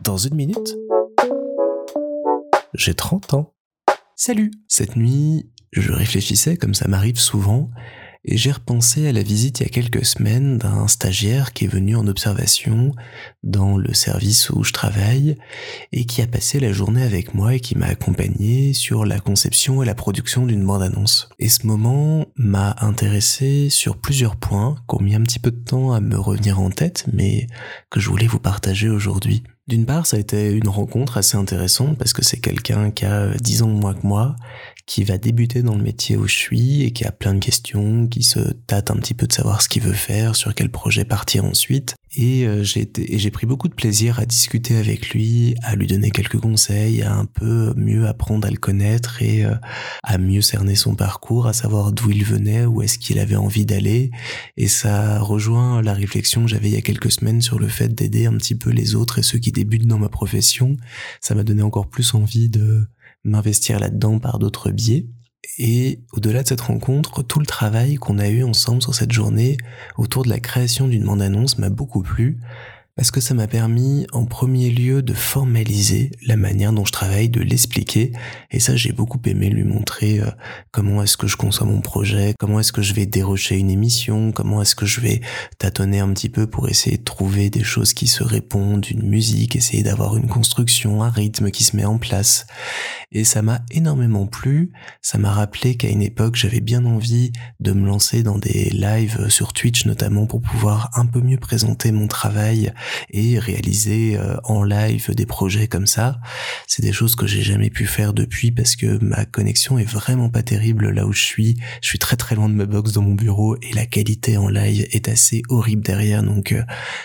Dans une minute, j'ai 30 ans. Salut Cette nuit, je réfléchissais comme ça m'arrive souvent et j'ai repensé à la visite il y a quelques semaines d'un stagiaire qui est venu en observation dans le service où je travaille et qui a passé la journée avec moi et qui m'a accompagné sur la conception et la production d'une bande-annonce. Et ce moment m'a intéressé sur plusieurs points qui ont mis un petit peu de temps à me revenir en tête mais que je voulais vous partager aujourd'hui. D'une part, ça a été une rencontre assez intéressante parce que c'est quelqu'un qui a 10 ans moins que moi, qui va débuter dans le métier où je suis et qui a plein de questions, qui se tâte un petit peu de savoir ce qu'il veut faire, sur quel projet partir ensuite. Et euh, j'ai pris beaucoup de plaisir à discuter avec lui, à lui donner quelques conseils, à un peu mieux apprendre à le connaître et euh, à mieux cerner son parcours, à savoir d'où il venait, où est-ce qu'il avait envie d'aller. Et ça rejoint la réflexion que j'avais il y a quelques semaines sur le fait d'aider un petit peu les autres et ceux qui débutent dans ma profession. Ça m'a donné encore plus envie de m'investir là-dedans par d'autres biais. Et au-delà de cette rencontre, tout le travail qu'on a eu ensemble sur cette journée autour de la création d'une bande-annonce m'a beaucoup plu parce que ça m'a permis en premier lieu de formaliser la manière dont je travaille, de l'expliquer, et ça j'ai beaucoup aimé lui montrer euh, comment est-ce que je conçois mon projet, comment est-ce que je vais dérocher une émission, comment est-ce que je vais tâtonner un petit peu pour essayer de trouver des choses qui se répondent, une musique, essayer d'avoir une construction, un rythme qui se met en place. Et ça m'a énormément plu, ça m'a rappelé qu'à une époque j'avais bien envie de me lancer dans des lives sur Twitch notamment pour pouvoir un peu mieux présenter mon travail et réaliser euh, en live des projets comme ça. C'est des choses que j'ai jamais pu faire depuis parce que ma connexion est vraiment pas terrible là où je suis. Je suis très très loin de ma box dans mon bureau et la qualité en live est assez horrible derrière. Donc euh,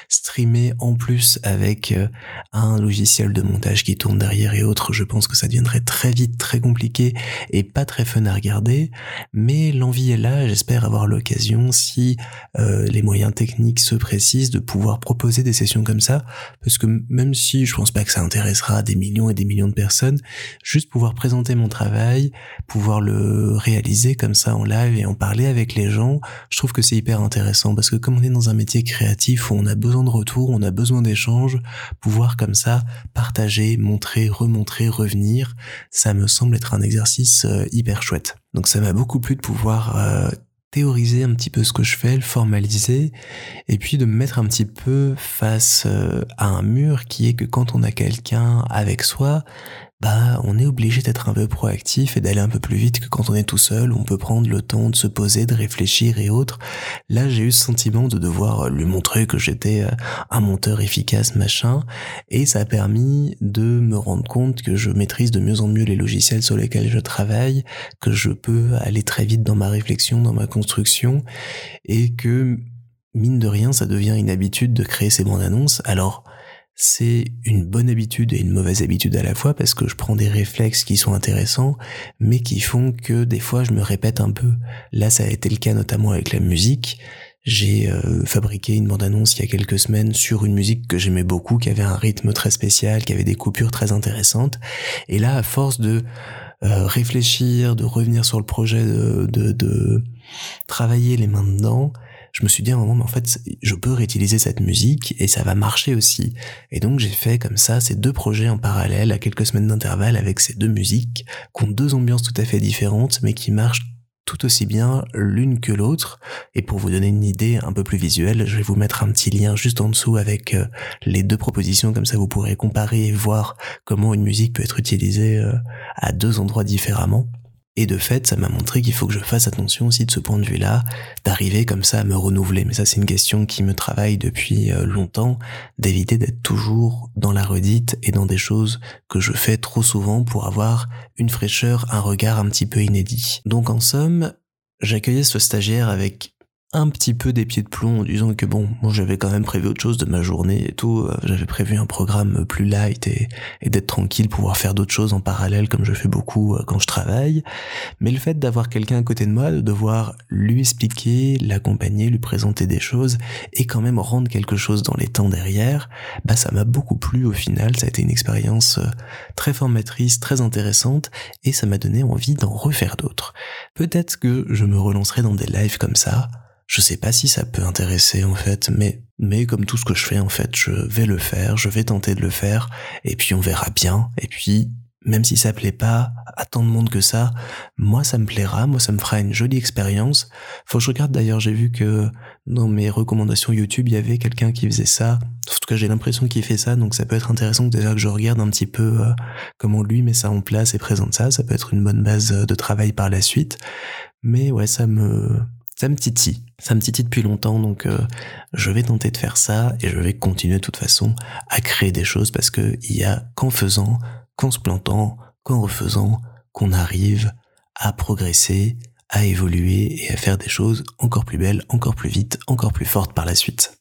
streamer en plus avec euh, un logiciel de montage qui tourne derrière et autres, je pense que ça deviendrait très vite très compliqué et pas très fun à regarder. Mais l'envie est là. J'espère avoir l'occasion si les moyens techniques se précisent de pouvoir proposer des sessions comme ça, parce que même si je pense pas que ça intéressera des millions et des millions de personnes, juste pouvoir présenter mon travail, pouvoir le réaliser comme ça en live et en parler avec les gens, je trouve que c'est hyper intéressant parce que comme on est dans un métier créatif où on a besoin de retour, on a besoin d'échanges, pouvoir comme ça partager, montrer, remontrer, revenir, ça me semble être un exercice euh, hyper chouette. Donc ça m'a beaucoup plu de pouvoir euh, théoriser un petit peu ce que je fais, le formaliser, et puis de me mettre un petit peu face euh, à un mur qui est que quand on a quelqu'un avec soi, bah on est obligé d'être un peu proactif et d'aller un peu plus vite que quand on est tout seul, on peut prendre le temps de se poser, de réfléchir et autres. Là, j'ai eu ce sentiment de devoir lui montrer que j'étais euh, un monteur efficace, machin, et ça a permis de me rendre compte que je maîtrise de mieux en mieux les logiciels sur lesquels je travaille, que je peux aller très vite dans ma réflexion, dans ma construction, et que mine de rien, ça devient une habitude de créer ces bandes annonces. Alors, c'est une bonne habitude et une mauvaise habitude à la fois parce que je prends des réflexes qui sont intéressants mais qui font que des fois je me répète un peu. Là ça a été le cas notamment avec la musique. J'ai euh, fabriqué une bande-annonce il y a quelques semaines sur une musique que j'aimais beaucoup, qui avait un rythme très spécial, qui avait des coupures très intéressantes. Et là, à force de euh, réfléchir, de revenir sur le projet, de, travailler les mains dedans, je me suis dit à un moment, mais en fait, je peux réutiliser cette musique et ça va marcher aussi. Et donc j'ai fait comme ça ces deux projets en parallèle à quelques semaines d'intervalle avec ces deux musiques qui ont deux ambiances tout à fait différentes mais qui marchent tout aussi bien l'une que l'autre. Et pour vous donner une idée un peu plus visuelle, je vais vous mettre un petit lien juste en dessous avec euh, les deux propositions, comme ça vous pourrez comparer et voir comment une musique peut être utilisée euh, à deux endroits différemment. Et de fait, ça m'a montré qu'il faut que je fasse attention aussi de ce point de vue-là, d'arriver comme ça à me renouveler. Mais ça, c'est une question qui me travaille depuis euh, longtemps, d'éviter d'être toujours dans la redite et dans des choses que je fais trop souvent pour avoir une fraîcheur, un regard un petit peu inédit. Donc en somme, j'accueillais ce stagiaire avec un petit peu des pieds de plomb en disant que bon, moi j'avais quand même prévu autre chose de ma journée et tout, euh, j'avais prévu un programme plus light et, d'être tranquille, pouvoir faire d'autres choses en parallèle comme je fais beaucoup euh, quand je travaille. Mais le fait d'avoir quelqu'un à côté de moi, de devoir lui expliquer, l'accompagner, lui présenter des choses et quand même rendre quelque chose dans les temps derrière, bah ça m'a beaucoup plu au final, ça a été une expérience euh, très formatrice, très intéressante et ça m'a donné envie d'en refaire d'autres. Peut-être que je me relancerai dans des lives comme ça, je sais pas si ça peut intéresser en fait, mais mais comme tout ce que je fais en fait, je vais le faire, je vais tenter de le faire, et puis on verra bien, et puis même si ça plaît pas à tant de monde que ça, moi ça me plaira, moi ça me fera une jolie expérience. Faut que je regarde d'ailleurs, j'ai vu que dans mes recommandations YouTube, il y avait quelqu'un qui faisait ça. En tout cas, j'ai l'impression qu'il fait ça, donc ça peut être intéressant déjà que je regarde un petit peu euh, comment lui met ça en place et présente ça. Ça peut être une bonne base de travail par la suite. Mais ouais, ça me ça me titille. Ça me titille depuis longtemps, donc euh, je vais tenter de faire ça et je vais continuer de toute façon à créer des choses parce que il y a qu'en faisant qu'en se plantant, qu'en refaisant, qu'on arrive à progresser, à évoluer et à faire des choses encore plus belles, encore plus vite, encore plus fortes par la suite.